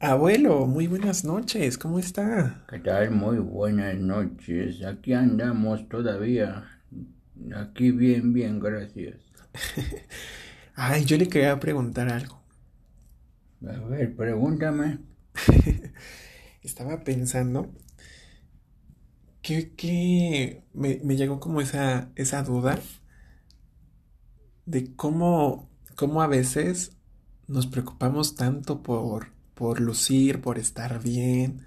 Abuelo, muy buenas noches, ¿cómo está? ¿Qué tal? Muy buenas noches. Aquí andamos todavía. Aquí bien, bien, gracias. Ay, yo le quería preguntar algo. A ver, pregúntame. Estaba pensando que, que me, me llegó como esa, esa duda de cómo, cómo a veces nos preocupamos tanto por, por lucir, por estar bien,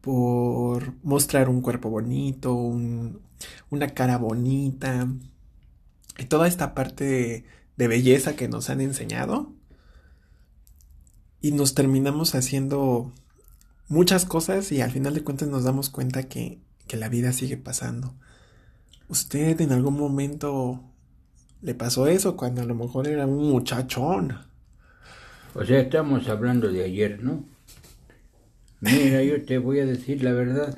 por mostrar un cuerpo bonito, un, una cara bonita, y toda esta parte de, de belleza que nos han enseñado. Y nos terminamos haciendo muchas cosas y al final de cuentas nos damos cuenta que, que la vida sigue pasando. ¿Usted en algún momento le pasó eso cuando a lo mejor era un muchachón? O sea, estamos hablando de ayer, ¿no? Mira, yo te voy a decir la verdad.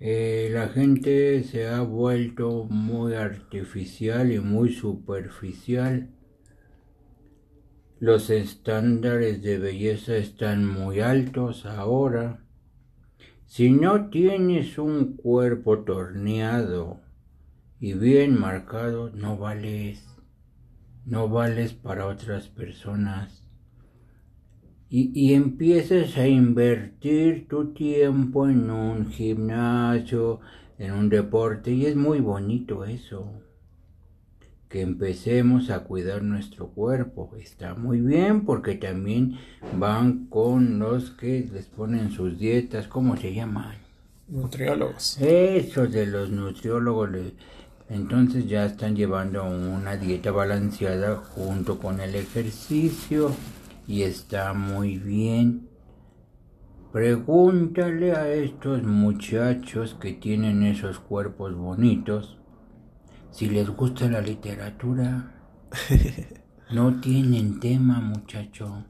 Eh, la gente se ha vuelto muy artificial y muy superficial. Los estándares de belleza están muy altos ahora. Si no tienes un cuerpo torneado y bien marcado, no vales. No vales para otras personas y, y empieces a invertir tu tiempo en un gimnasio, en un deporte, y es muy bonito eso. Que empecemos a cuidar nuestro cuerpo. Está muy bien porque también van con los que les ponen sus dietas, ¿cómo se llaman? Nutriólogos. Esos de los nutriólogos. Entonces ya están llevando una dieta balanceada junto con el ejercicio y está muy bien. Pregúntale a estos muchachos que tienen esos cuerpos bonitos si les gusta la literatura. No tienen tema, muchacho.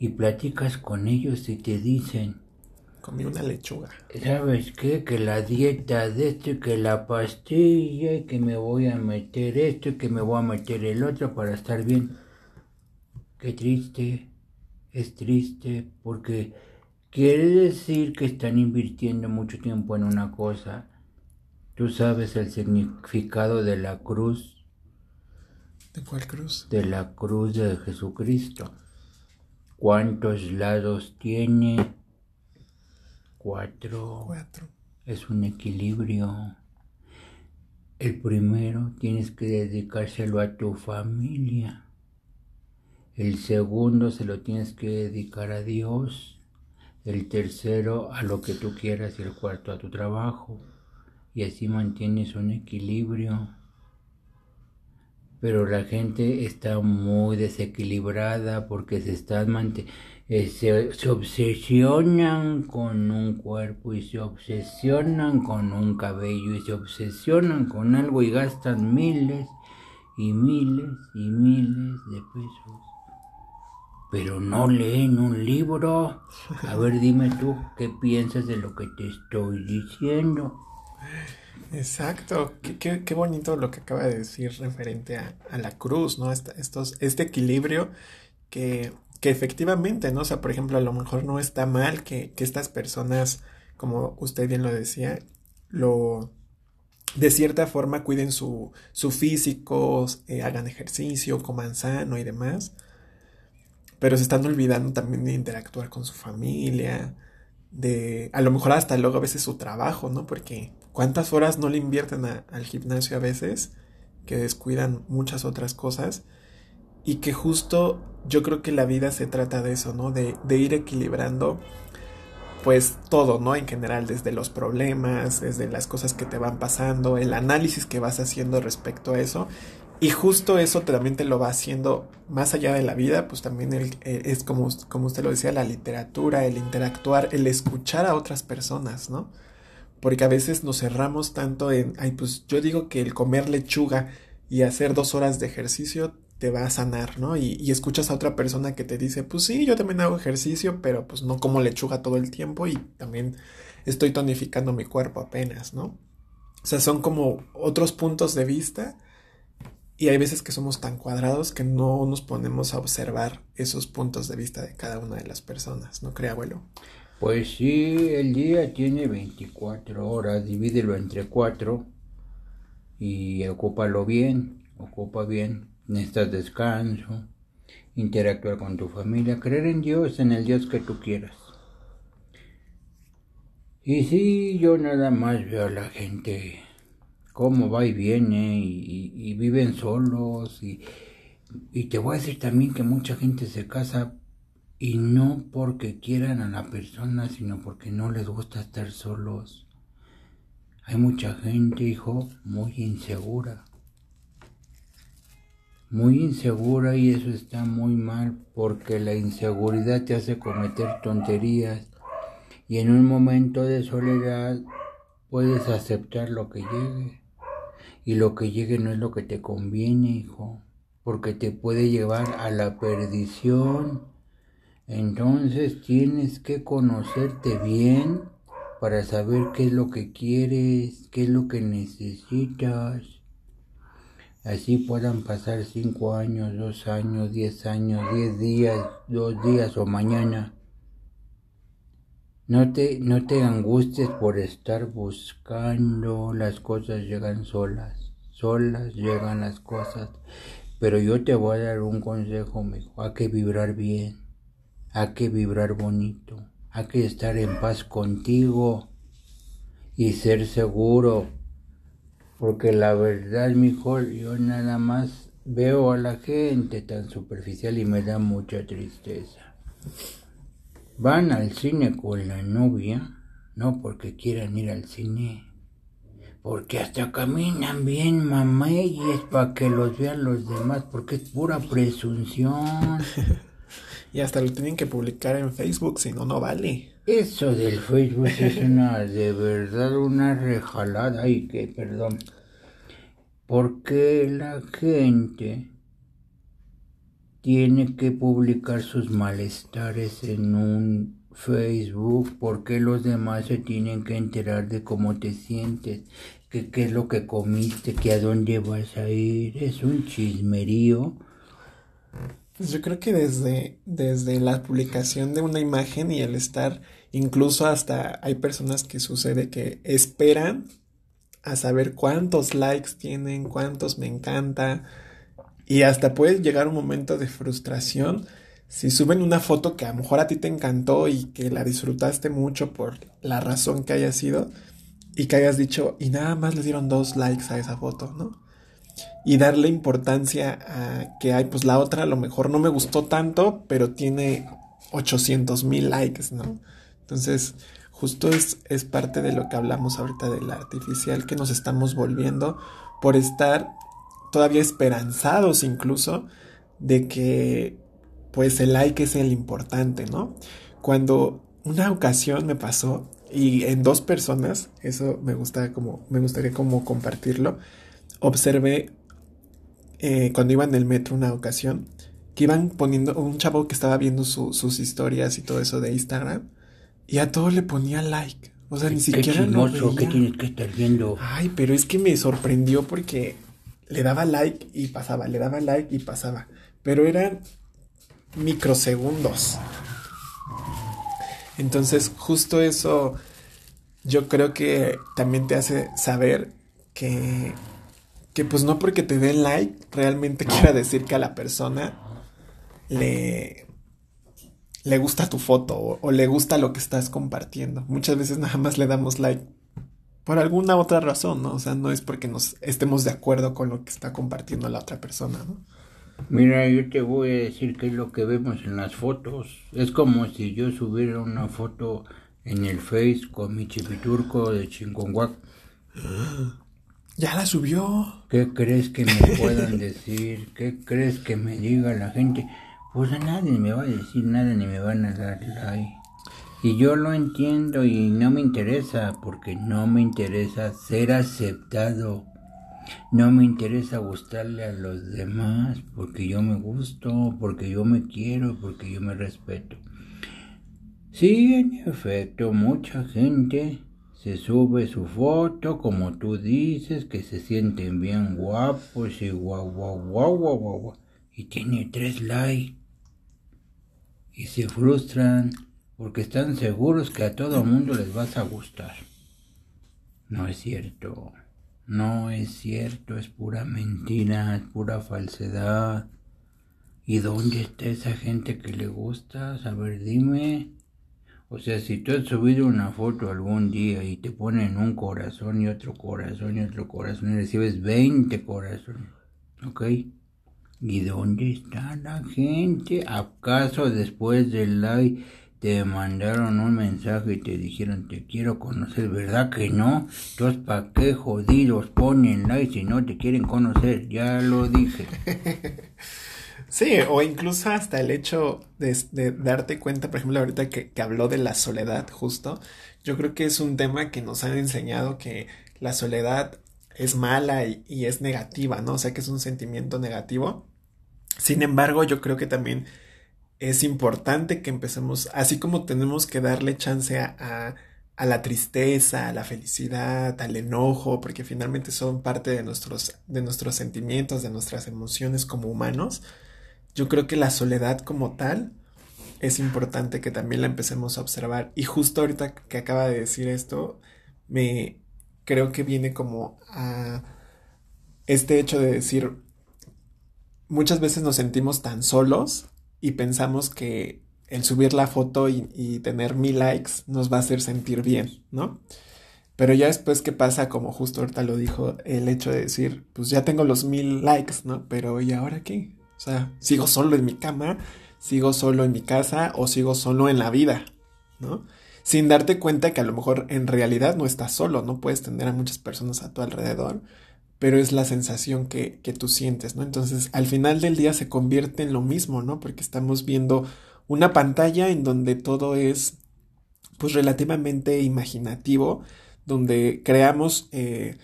Y platicas con ellos y te dicen, Comí una lechuga. ¿sabes qué? Que la dieta de esto, y que la pastilla, y que me voy a meter esto, y que me voy a meter el otro para estar bien. Qué triste, es triste porque quiere decir que están invirtiendo mucho tiempo en una cosa. Tú sabes el significado de la cruz, ¿De cuál cruz? de la cruz de Jesucristo. ¿Cuántos lados tiene? Cuatro. Cuatro. Es un equilibrio. El primero tienes que dedicárselo a tu familia. El segundo se lo tienes que dedicar a Dios. El tercero a lo que tú quieras y el cuarto a tu trabajo. Y así mantienes un equilibrio. Pero la gente está muy desequilibrada porque se están mante- eh, se, se obsesionan con un cuerpo y se obsesionan con un cabello y se obsesionan con algo y gastan miles y miles y miles de pesos pero no leen un libro. A ver, dime tú, ¿qué piensas de lo que te estoy diciendo? Exacto, qué, qué- qué bonito lo que acaba de decir referente a, a la cruz, ¿no? Esta- estos, este equilibrio que, que efectivamente, ¿no? O sea, por ejemplo, a lo mejor no está mal que, que estas personas, como usted bien lo decía, lo de cierta forma cuiden su, su físico, eh, hagan ejercicio, coman sano y demás, pero se están olvidando también de interactuar con su familia, de a lo mejor hasta luego a veces su trabajo, ¿no? Porque cuántas horas no le invierten al gimnasio a veces que descuidan muchas otras cosas y que justo yo creo que la vida se trata de eso, ¿no? De, de ir equilibrando pues todo, ¿no? En general, desde los problemas, desde las cosas que te van pasando, el análisis que vas haciendo respecto a eso. Y justo eso también te lo va haciendo más allá de la vida, pues también el- eh, es como, como usted lo decía, la literatura, el interactuar, el escuchar a otras personas, ¿no? Porque a veces nos cerramos tanto en, ay, pues yo digo que el comer lechuga y hacer dos horas de ejercicio te va a sanar, ¿no? Y, escuchas a otra persona que te dice, pues sí, yo también hago ejercicio, pero pues no como lechuga todo el tiempo y también estoy tonificando mi cuerpo apenas, ¿no? O sea, son como otros puntos de vista Y hay veces que somos tan cuadrados que no nos ponemos a observar esos puntos de vista de cada una de las personas, ¿no cree, abuelo? Pues sí, el día tiene 24 horas, divídelo entre 4 y ocúpalo bien, ocupa bien, necesitas descanso, interactuar con tu familia, creer en Dios, en el Dios que tú quieras. Y sí, yo nada más veo a la gente cómo va y viene y, viven solos y, y te voy a decir también que mucha gente se casa y no porque quieran a la persona, sino porque no les gusta estar solos. Hay mucha gente, hijo, muy insegura. Muy insegura y eso está muy mal porque la inseguridad te hace cometer tonterías y en un momento de soledad puedes aceptar lo que llegue. Y lo que llegue no es lo que te conviene, hijo, porque te puede llevar a la perdición. Entonces tienes que conocerte bien para saber qué es lo que quieres, qué es lo que necesitas. Así puedan pasar cinco años, dos años, diez años, diez días, dos días o mañana. No te, no te angusties por estar buscando, las cosas llegan solas, solas llegan las cosas. Pero yo te voy a dar un consejo, mijo, hay que vibrar bien, hay que vibrar bonito, hay que estar en paz contigo y ser seguro. Porque la verdad, mijo, yo nada más veo a la gente tan superficial y me da mucha tristeza. Van al cine con la novia, no porque quieran ir al cine, porque hasta caminan bien mameyes para que los vean los demás, porque es pura presunción. y hasta lo tienen que publicar en Facebook, si no, no vale. Eso del Facebook es una, de verdad, una rejalada, y que, perdón, porque la gente tiene que publicar sus malestares en un Facebook porque los demás se tienen que enterar de cómo te sientes, que qué es lo que comiste, que a dónde vas a ir. Es un chismerío. Pues yo creo que desde, desde la publicación de una imagen y el estar, incluso hasta hay personas que sucede que esperan a saber cuántos likes tienen, cuántos me encanta, y hasta puede llegar un momento de frustración si suben una foto que a lo mejor a ti te encantó y que la disfrutaste mucho por la razón que haya sido y que hayas dicho y nada más le dieron dos likes a esa foto, ¿no? Y darle importancia a que hay, pues la otra a lo mejor no me gustó tanto, pero tiene 800 mil likes, ¿no? Entonces, justo es, es parte de lo que hablamos ahorita del artificial que nos estamos volviendo por estar todavía esperanzados incluso de que pues el like es el importante, ¿no? Cuando una ocasión me pasó y en dos personas, eso me gusta como me gustaría como compartirlo, observé eh, cuando iba en el metro una ocasión que iban poniendo un chavo que estaba viendo sus historias y todo eso de Instagram y a todo le ponía like. O sea, ni siquiera lo ¿Qué tienes que estar viendo? Ay, pero es que me sorprendió porque le daba like y pasaba, le daba like y pasaba. Pero eran microsegundos. Entonces, justo eso yo creo que también te hace saber que, que pues no porque te den like realmente quiera decir que a la persona le, le gusta tu foto o, o, le gusta lo que estás compartiendo. Muchas veces nada más le damos like por alguna otra razón, ¿no? O sea, no es porque nos estemos de acuerdo con lo que está compartiendo la otra persona, ¿no? Mira, yo te voy a decir qué es lo que vemos en las fotos. Es como si yo subiera una foto en el Face con mi chipiturco de Chingonguac. Ya la subió. ¿Qué crees que me puedan decir? ¿Qué crees que me diga la gente? Pues a nadie me va a decir nada ni me van a dar like. Y yo lo entiendo y no me interesa porque no me interesa ser aceptado. No me interesa gustarle a los demás porque yo me gusto, porque yo me quiero, porque yo me respeto. Sí, en efecto, mucha gente se sube su foto, como tú dices, que se sienten bien guapos y guau, guau, guau, guau, guau, y tiene tres likes. Y se frustran porque están seguros que a todo mundo les vas a gustar. No es cierto. No es cierto, es pura mentira, es pura falsedad. ¿Y dónde está esa gente que le gusta? A ver, dime. O sea, si tú has subido una foto algún día y te ponen un corazón y otro corazón y otro corazón y recibes 20 corazones, ¿ok? ¿Y dónde está la gente? ¿Acaso después del like te mandaron un mensaje y te dijeron te quiero conocer? ¿Verdad que no? Entonces, ¿para qué jodidos ponen like si no te quieren conocer? Ya lo dije. Sí, o incluso hasta el hecho de, darte cuenta, por ejemplo, ahorita que, habló de la soledad, justo, yo creo que es un tema que nos han enseñado que la soledad es mala y, es negativa, ¿no? O sea, que es un sentimiento negativo. Sin embargo, yo creo que también es importante que empecemos, así como tenemos que darle chance a, a la tristeza, a la felicidad, al enojo, porque finalmente son parte de nuestros, de nuestros sentimientos, de nuestras emociones como humanos yo creo que la soledad como tal es importante que también la empecemos a observar. Y justo ahorita que acaba de decir esto, me creo que viene como a este hecho de decir, muchas veces nos sentimos tan solos y pensamos que el subir la foto y, tener mil likes nos va a hacer sentir bien, ¿no? Pero ya después que pasa, como justo ahorita lo dijo, el hecho de decir, pues ya tengo los mil likes, ¿no? Pero ¿y ahora qué? O sea, sigo solo en mi cama, sigo solo en mi casa o sigo solo en la vida, ¿no? Sin darte cuenta que a lo mejor en realidad no estás solo, no puedes tener a muchas personas a tu alrededor, pero es la sensación que, que tú sientes, ¿no? Entonces, al final del día se convierte en lo mismo, ¿no? Porque estamos viendo una pantalla en donde todo es, pues, relativamente imaginativo, donde creamos eh,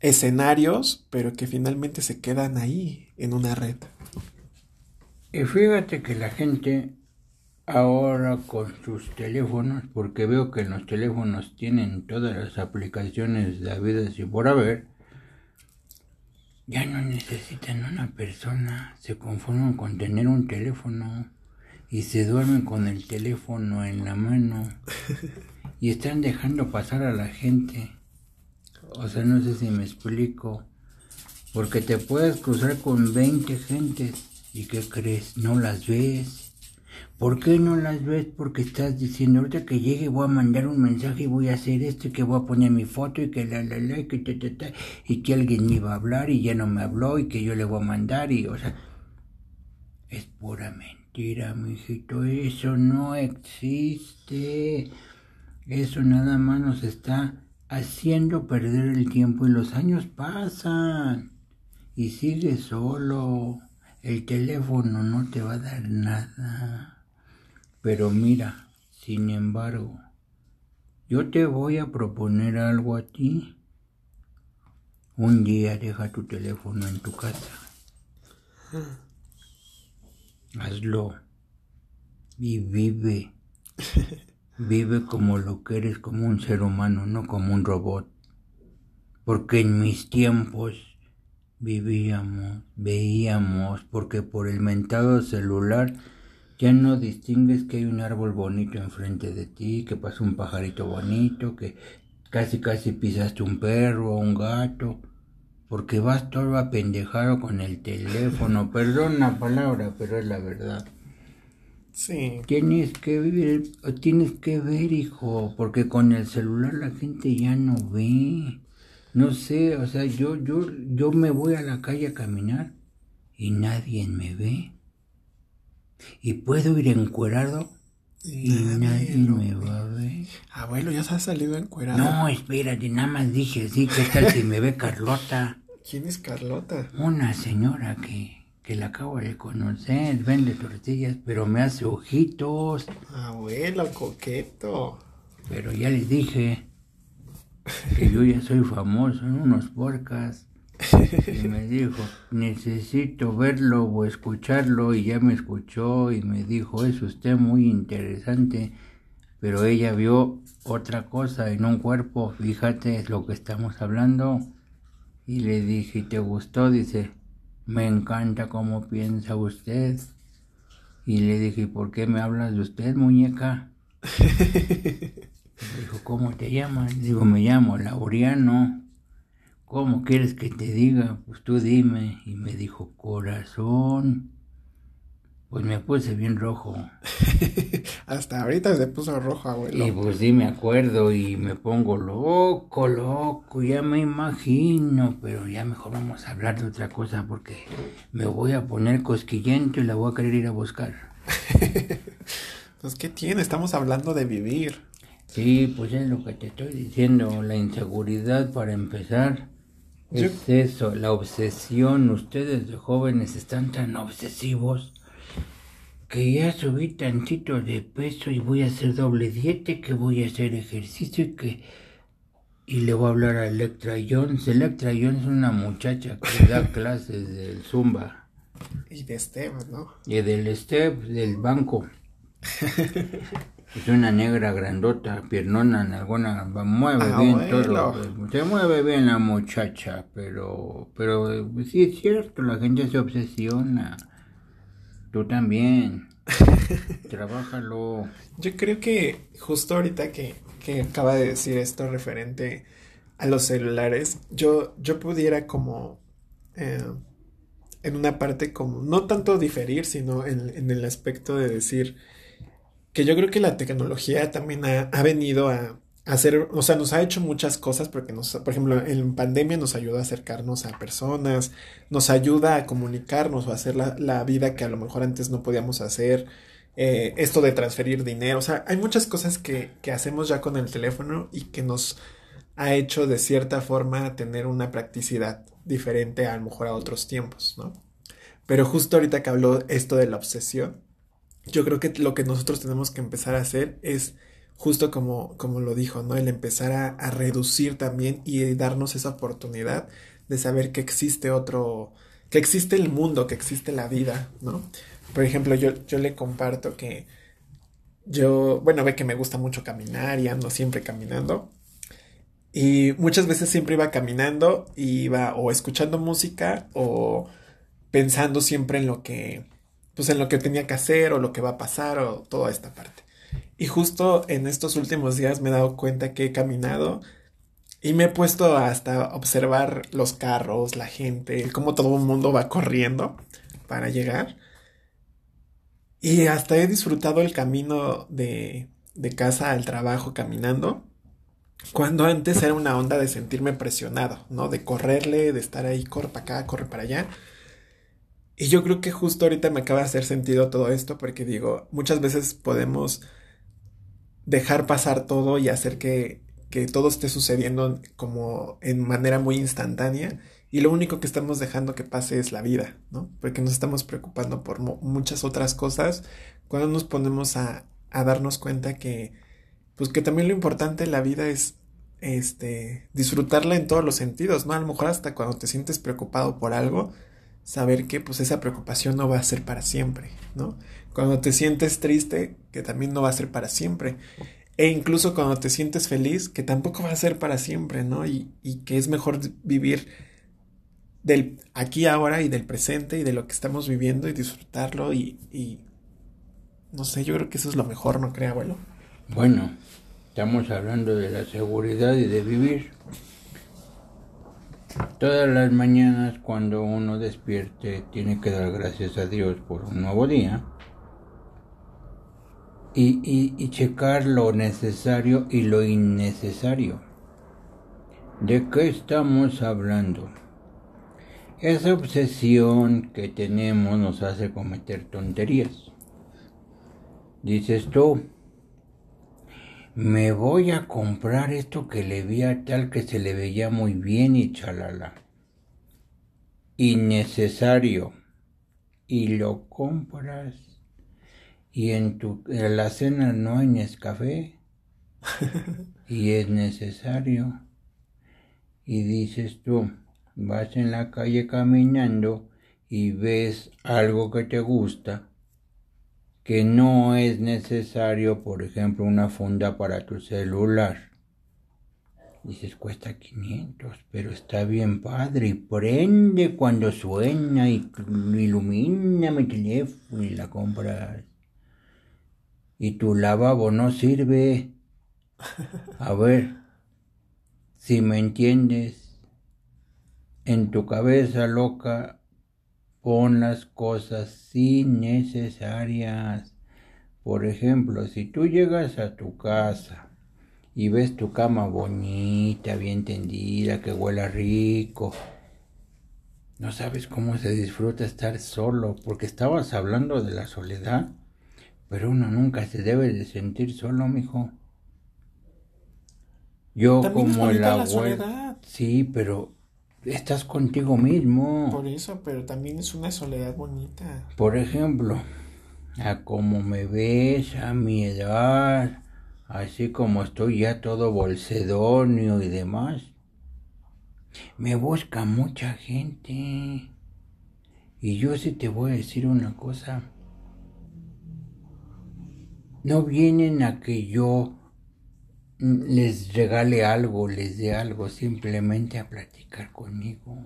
escenarios, pero que finalmente se quedan ahí en una red. Y fíjate que la gente ahora con sus teléfonos, porque veo que en los teléfonos tienen todas las aplicaciones de vida y por haber, ya no necesitan una persona, se conforman con tener un teléfono y se duermen con el teléfono en la mano y están dejando pasar a la gente. O sea, no sé si me explico. Porque te puedes cruzar con 20 gentes ¿Y qué crees? ¿No las ves? ¿Por qué no las ves? Porque estás diciendo, ahorita que llegue voy a mandar un mensaje y voy a hacer esto y que voy a poner mi foto y que la la la y que te, te, y que alguien me iba a hablar y ya no me habló y que yo le voy a mandar y o sea es pura mentira, mijito, eso no existe. Eso nada más nos está haciendo perder el tiempo y los años pasan y sigue solo. El teléfono no te va a dar nada. Pero mira, sin embargo, yo te voy a proponer algo a ti. Un día deja tu teléfono en tu casa. Hazlo. Y vive. Vive como lo que eres, como un ser humano, no como un robot. Porque en mis tiempos vivíamos, veíamos, porque por el mentado celular ya no distingues que hay un árbol bonito enfrente de ti, que pasa un pajarito bonito, que casi casi pisaste un perro o un gato, porque vas todo apendejado con el teléfono, perdón la palabra, pero es la verdad. Sí. Tienes que vivir, tienes que ver, hijo, porque con el celular la gente ya no ve. No sé, o sea, yo, yo, yo me voy a la calle a caminar y nadie me ve. Y puedo ir encuerado y nadie, me va a ver. Abuelo, ya se ha salido encuerado. No, espérate, nada más dije, sí, ¿qué tal si me ve Carlota? ¿Quién es Carlota? Una señora que, que la acabo de conocer, vende tortillas, pero me hace ojitos. Abuelo, coqueto. Pero ya les dije, que yo ya soy famoso en unos porcas. Y me dijo, necesito verlo o escucharlo y ya me escuchó y me dijo, es usted muy interesante, pero ella vio otra cosa en un cuerpo, fíjate es lo que estamos hablando. Y le dije, ¿te gustó? Dice, me encanta cómo piensa usted. Y le dije, ¿por qué me hablas de usted, muñeca? dijo, ¿cómo te llamas? Digo, me llamo Laureano. ¿Cómo quieres que te diga? Pues tú dime. Y me dijo, corazón. Pues me puse bien rojo. Hasta ahorita se puso rojo, abuelo. Y pues sí me acuerdo y me pongo loco, loco, ya me imagino, pero ya mejor vamos a hablar de otra cosa porque me voy a poner cosquillento y la voy a querer ir a buscar. pues ¿qué tiene? Estamos hablando de vivir. Sí, pues es lo que te estoy diciendo, la inseguridad para empezar. Es eso, la obsesión. Ustedes de jóvenes están tan obsesivos que ya subí tantito de peso y voy a hacer doble dieta, que voy a hacer ejercicio y que... Y le voy a hablar a Electra Jones. Electra Jones es una muchacha que da clases del Zumba. Y de Step, ¿no? Y del Step, del banco. es una negra grandota, piernona, alguna, mueve ah, bien todo. Se mueve bien la muchacha, pero, pero sí es cierto, la gente se obsesiona. Tú también. Trabájalo. Yo creo que justo ahorita que, que acaba de decir esto referente a los celulares, yo, yo pudiera como eh, en una parte como, no tanto diferir, sino en, en, el aspecto de decir que yo creo que la tecnología también ha, ha venido a, hacer, o sea, nos ha hecho muchas cosas porque nos, por ejemplo, en pandemia nos ayuda a acercarnos a personas, nos ayuda a comunicarnos o a hacer la, vida que a lo mejor antes no podíamos hacer, eh, esto de transferir dinero, o sea, hay muchas cosas que, que hacemos ya con el teléfono y que nos ha hecho de cierta forma tener una practicidad diferente a lo mejor a otros tiempos, ¿no? Pero justo ahorita que habló esto de la obsesión, yo creo que lo que nosotros tenemos que empezar a hacer es justo como, como lo dijo, ¿no? El empezar a, reducir también y darnos esa oportunidad de saber que existe otro, que existe el mundo, que existe la vida, ¿no? Por ejemplo, yo, yo le comparto que yo, bueno, ve que me gusta mucho caminar y ando siempre caminando. Y muchas veces siempre iba caminando y iba o escuchando música o pensando siempre en lo que, pues en lo que tenía que hacer o lo que va a pasar o toda esta parte. Y justo en estos últimos días me he dado cuenta que he caminado y me he puesto hasta observar los carros, la gente, cómo todo el mundo va corriendo para llegar. Y hasta he disfrutado el camino de, de casa al trabajo caminando. Cuando antes era una onda de sentirme presionado, ¿no? De correrle, de estar ahí, corre para acá, corre para allá. Y yo creo que justo ahorita me acaba de hacer sentido todo esto porque digo, muchas veces podemos dejar pasar todo y hacer que, que todo esté sucediendo como en manera muy instantánea y lo único que estamos dejando que pase es la vida, ¿no? Porque nos estamos preocupando por muchas otras cosas cuando nos ponemos a, a, darnos cuenta que, pues que también lo importante en la vida es, este, disfrutarla en todos los sentidos, ¿no? A lo mejor hasta cuando te sientes preocupado por algo, saber que pues esa preocupación no va a ser para siempre, ¿no? Cuando te sientes triste, que también no va a ser para siempre. E incluso cuando te sientes feliz, que tampoco va a ser para siempre, ¿no? Y, y que es mejor vivir del aquí ahora y del presente y de lo que estamos viviendo y disfrutarlo y, y no sé, yo creo que eso es lo mejor, ¿no cree, abuelo? Bueno, estamos hablando de la seguridad y de vivir. Todas las mañanas cuando uno despierte tiene que dar gracias a Dios por un nuevo día y, y, checar lo necesario y lo innecesario. ¿De qué estamos hablando? Esa obsesión que tenemos nos hace cometer tonterías. Dices tú, me voy a comprar esto que le vi a tal que se le veía muy bien y chalala. Innecesario. Y lo compras. Y en tu en la cena no hay Nescafé. y es necesario. Y dices tú, vas en la calle caminando y ves algo que te gusta que no es necesario, por ejemplo, una funda para tu celular. Dices, cuesta 500, pero está bien padre y prende cuando suena y ilumina mi teléfono y la compras. Y tu lavabo no sirve. A ver, si me entiendes, en tu cabeza loca pon las cosas innecesarias. Por ejemplo, si tú llegas a tu casa y ves tu cama bonita, bien tendida, que huela rico, no sabes cómo se disfruta estar solo, porque estabas hablando de la soledad, pero uno nunca se debe de sentir solo, mijo. Yo como el abuelo. Sí, pero estás contigo mismo. Por eso, pero también es una soledad bonita. Por ejemplo, a como me ves, a mi edad, así como estoy ya todo bolsedonio y demás, me busca mucha gente. Y yo sí te voy a decir una cosa. No vienen a que yo les regale algo, les dé algo, simplemente a platicar conmigo.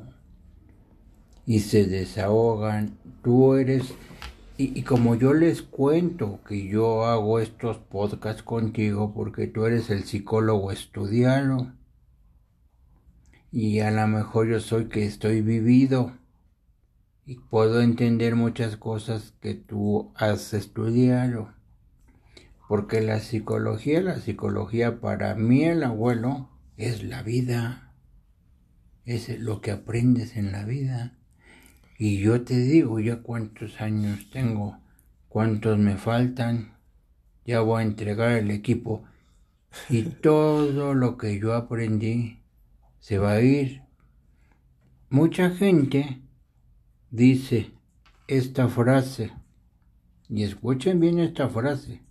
Y se desahogan. Tú eres... Y, como yo les cuento que yo hago estos podcasts contigo porque tú eres el psicólogo estudiado. Y a lo mejor yo soy que estoy vivido. Y puedo entender muchas cosas que tú has estudiado. Porque la psicología, la psicología para mí el abuelo es la vida, es lo que aprendes en la vida. Y yo te digo ya cuántos años tengo, cuántos me faltan, ya voy a entregar el equipo y todo lo que yo aprendí se va a ir. Mucha gente dice esta frase, y escuchen bien esta frase,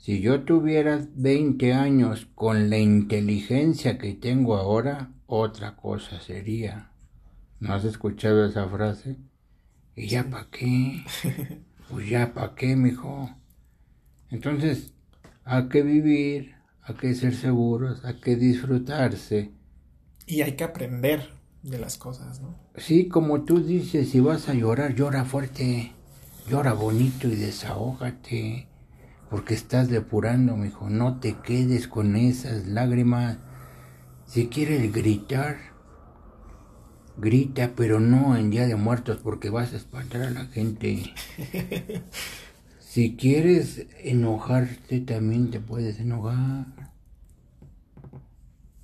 si yo tuviera 20 años con la inteligencia que tengo ahora, otra cosa sería. ¿No has escuchado esa frase? ¿Y ya para qué? Pues ya para qué, mijo. Entonces, hay que vivir, hay que ser seguros, hay que disfrutarse. Y hay que aprender de las cosas, ¿no? Sí, como tú dices, si vas a llorar, llora fuerte, llora bonito y desahógate porque estás depurando, mijo. No te quedes con esas lágrimas. Si quieres gritar, grita, pero no en Día de Muertos porque vas a espantar a la gente. Si quieres enojarte, también te puedes enojar.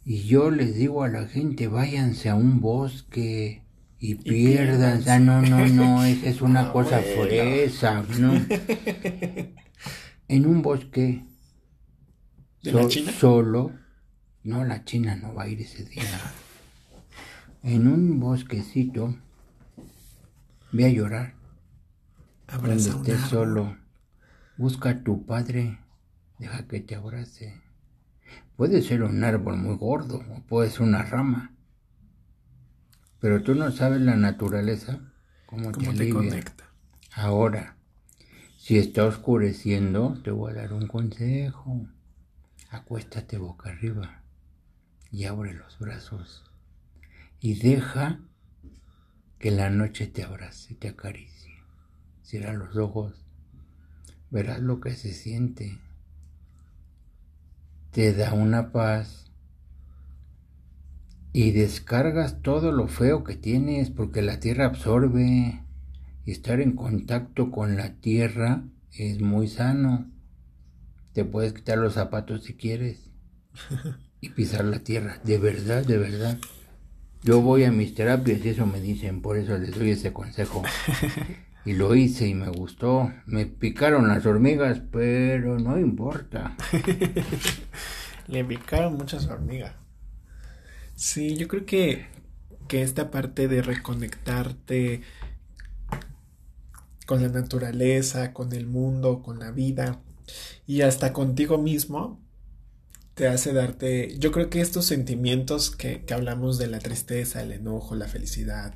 Y yo les digo a la gente, váyanse a un bosque y, pierdan. Ah, no, no, no, esa es una ah, cosa fresa, ¿no? en un bosque solo, no, la China no va a ir ese día. En un bosquecito, ve a llorar. Abraza Donde estés solo, busca a tu padre, deja que te abrace. Puede ser un árbol muy gordo o puede ser una rama. Pero tú no sabes la naturaleza, cómo, te, te conecta. Ahora, si está oscureciendo, te voy a dar un consejo. Acuéstate boca arriba y abre los brazos y deja que la noche te abrace, te acaricie. Cierra los ojos, verás lo que se siente. Te da una paz y descargas todo lo feo que tienes porque la tierra absorbe estar en contacto con la tierra es muy sano. Te puedes quitar los zapatos si quieres y pisar la tierra. De verdad, de verdad. Yo voy a mis terapias y eso me dicen, por eso les doy ese consejo. Y lo hice y me gustó. Me picaron las hormigas, pero no importa. Le picaron muchas hormigas. Sí, yo creo que, que esta parte de reconectarte con la naturaleza, con el mundo, con la vida y hasta contigo mismo, te hace darte, yo creo que estos sentimientos que, hablamos de la tristeza, el enojo, la felicidad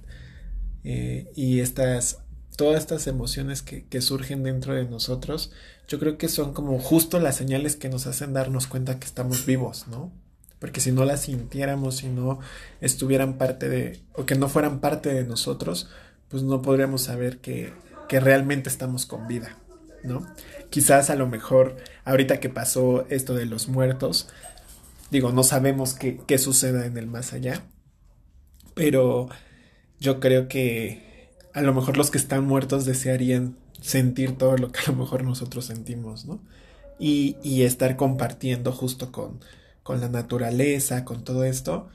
eh, y estas, todas estas emociones que, que surgen dentro de nosotros, yo creo que son como justo las señales que nos hacen darnos cuenta que estamos vivos, ¿no? Porque si no las sintiéramos, si no estuvieran parte de, o que no fueran parte de nosotros, pues no podríamos saber que, que realmente estamos con vida, ¿no? Quizás a lo mejor, ahorita que pasó esto de los muertos, digo, no sabemos qué, qué suceda en el más allá, pero yo creo que a lo mejor los que están muertos desearían sentir todo lo que a lo mejor nosotros sentimos, ¿no? Y, y estar compartiendo justo con, con la naturaleza, con todo esto,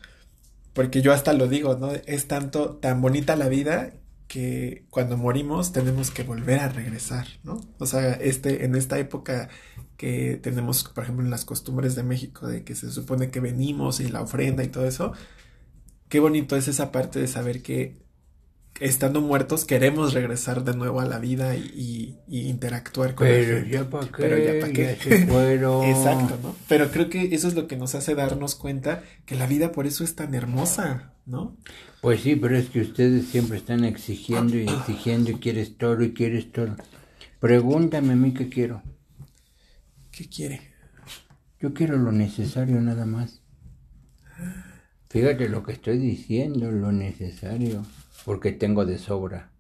porque yo hasta lo digo, ¿no? Es tanto, tan bonita la vida que cuando morimos tenemos que volver a regresar, ¿no? O sea, este, en esta época que tenemos, por ejemplo, en las costumbres de México, de que se supone que venimos y la ofrenda y todo eso, qué bonito es esa parte de saber que estando muertos queremos regresar de nuevo a la vida y, y interactuar con Pero ya para qué, Pero ya para qué. Ya Exacto, ¿no? Pero creo que eso es lo que nos hace darnos cuenta que la vida por eso es tan hermosa, ¿no? Pues sí, pero es que ustedes siempre están exigiendo y exigiendo y quieres todo y quieres todo. Pregúntame a mí qué quiero. ¿Qué quiere? Yo quiero lo necesario nada más. Fíjate lo que estoy diciendo, lo necesario porque tengo de sobra.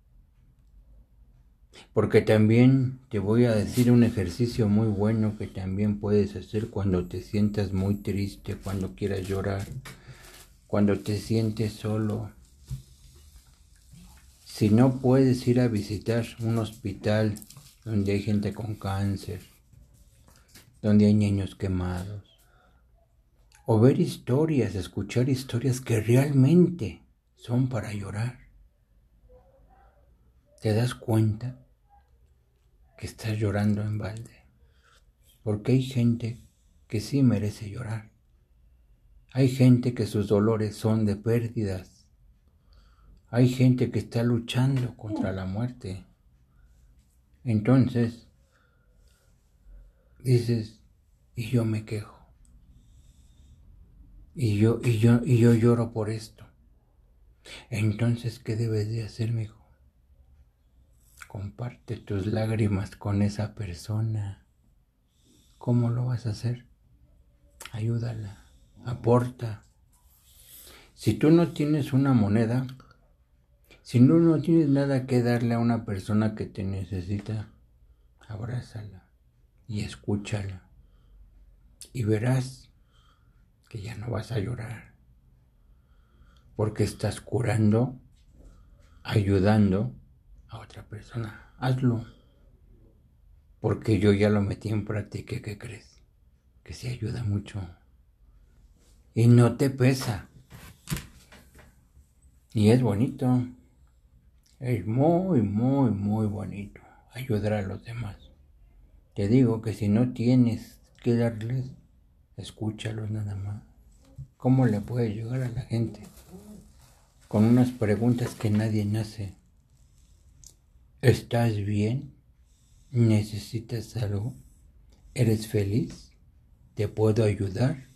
Porque también te voy a decir un ejercicio muy bueno que también puedes hacer cuando te sientas muy triste, cuando quieras llorar, cuando te sientes solo. Si no puedes ir a visitar un hospital donde hay gente con cáncer, donde hay niños quemados, o ver historias, escuchar historias que realmente son para llorar te das cuenta que estás llorando en balde. Porque hay gente que sí merece llorar. Hay gente que sus dolores son de pérdidas. Hay gente que está luchando contra la muerte. Entonces, dices, y yo me quejo. Y yo, y yo, y yo lloro por esto. Entonces, ¿qué debes de hacer, mi hijo? Comparte tus lágrimas con esa persona. ¿Cómo lo vas a hacer? Ayúdala, aporta. Si tú no tienes una moneda, si no, no tienes nada que darle a una persona que te necesita, abrázala y escúchala. Y verás que ya no vas a llorar. Porque estás curando, ayudando otra persona. Hazlo. Porque yo ya lo metí en práctica. ¿Qué crees? Que se ayuda mucho. Y no te pesa. Y es bonito. Es muy, muy, muy bonito ayudar a los demás. Te digo que si no tienes que darles, escúchalos nada más. ¿Cómo le puede llegar a la gente? Con unas preguntas que nadie nace. ¿Estás bien? ¿Necesitas algo? ¿Eres feliz? ¿Te puedo ayudar?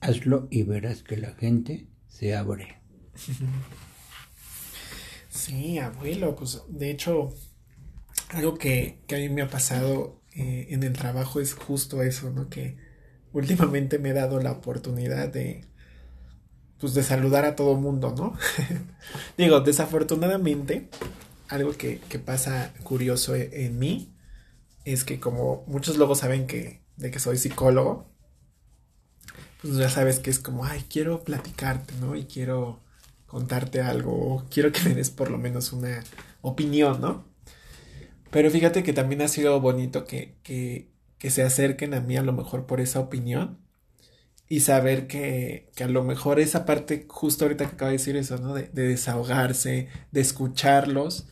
Hazlo y verás que la gente se abre. Sí, abuelo, pues de hecho, algo que, a mí me ha pasado eh, en el trabajo es justo eso, ¿no? Que últimamente me he dado la oportunidad de, pues de saludar a todo mundo, ¿no? Digo, desafortunadamente, algo que, pasa curioso e, en, mí es que como muchos luego saben que, de que soy psicólogo, pues ya sabes que es como, ay, quiero platicarte, ¿no? Y quiero contarte algo, quiero que me des por lo menos una opinión, ¿no? Pero fíjate que también ha sido bonito que, que, que se acerquen a mí a lo mejor por esa opinión y saber que, que, a lo mejor esa parte, justo ahorita que acabo de decir eso, ¿no? De, desahogarse, de escucharlos.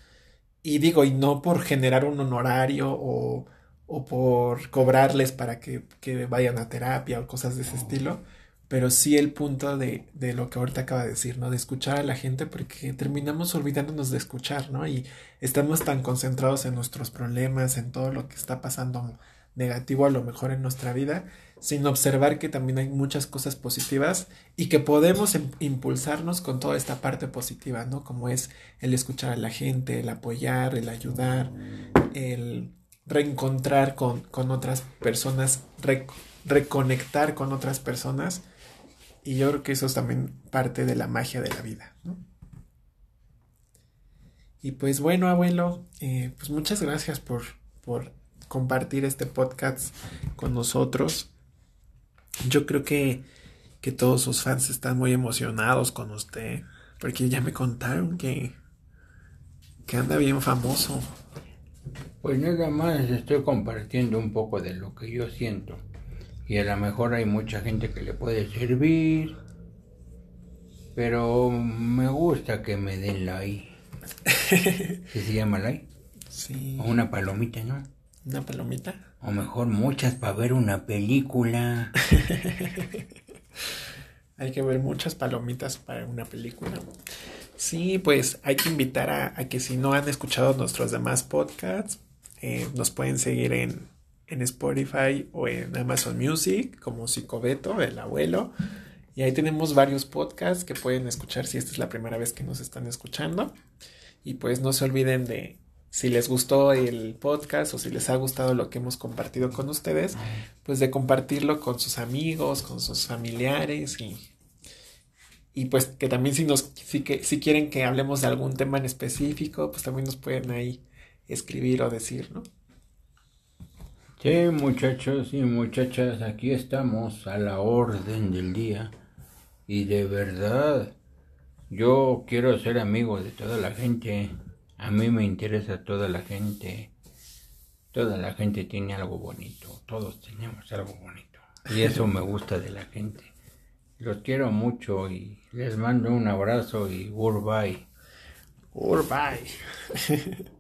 Y digo, y no por generar un honorario o, o por cobrarles para que, que, vayan a terapia o cosas de ese estilo, pero sí el punto de, de, lo que ahorita acaba de decir, ¿no? De escuchar a la gente porque terminamos olvidándonos de escuchar, ¿no? Y estamos tan concentrados en nuestros problemas, en todo lo que está pasando negativo a lo mejor en nuestra vida, sin observar que también hay muchas cosas positivas y que podemos em, impulsarnos con toda esta parte positiva, ¿no? Como es el escuchar a la gente, el apoyar, el ayudar, el reencontrar con, otras personas, reconectar con otras personas. Y yo creo que eso es también parte de la magia de la vida. Y pues bueno, abuelo, eh, pues muchas gracias por, por compartir este podcast con nosotros. Yo creo que, que todos sus fans están muy emocionados con usted, porque ya me contaron que, que anda bien famoso. Pues nada más estoy compartiendo un poco de lo que yo siento. Y a lo mejor hay mucha gente que le puede servir. Pero me gusta que me den like. ¿Qué se llama like? Sí. O una palomita, ¿no? ¿Una palomita? O mejor muchas para ver una película. hay que ver muchas palomitas para una película. Sí, pues hay que invitar a, que si no han escuchado nuestros demás podcasts, eh, nos pueden seguir en, en Spotify o en Amazon Music como Psicobeto, el abuelo. Y ahí tenemos varios podcasts que pueden escuchar si esta es la primera vez que nos están escuchando. Y pues no se olviden de, si les gustó el podcast o si les ha gustado lo que hemos compartido con ustedes, pues de compartirlo con sus amigos, con sus familiares y, y pues que también si, nos, si, que, si quieren que hablemos de algún tema en específico, pues también nos pueden ahí escribir o decir, ¿no? Sí, muchachos y muchachas, aquí estamos a la orden del día y de verdad yo quiero ser amigo de toda la gente. A mí me interesa toda la gente. Toda la gente tiene algo bonito. Todos tenemos algo bonito. Y eso me gusta de la gente. Los quiero mucho y les mando un abrazo y goodbye. Goodbye.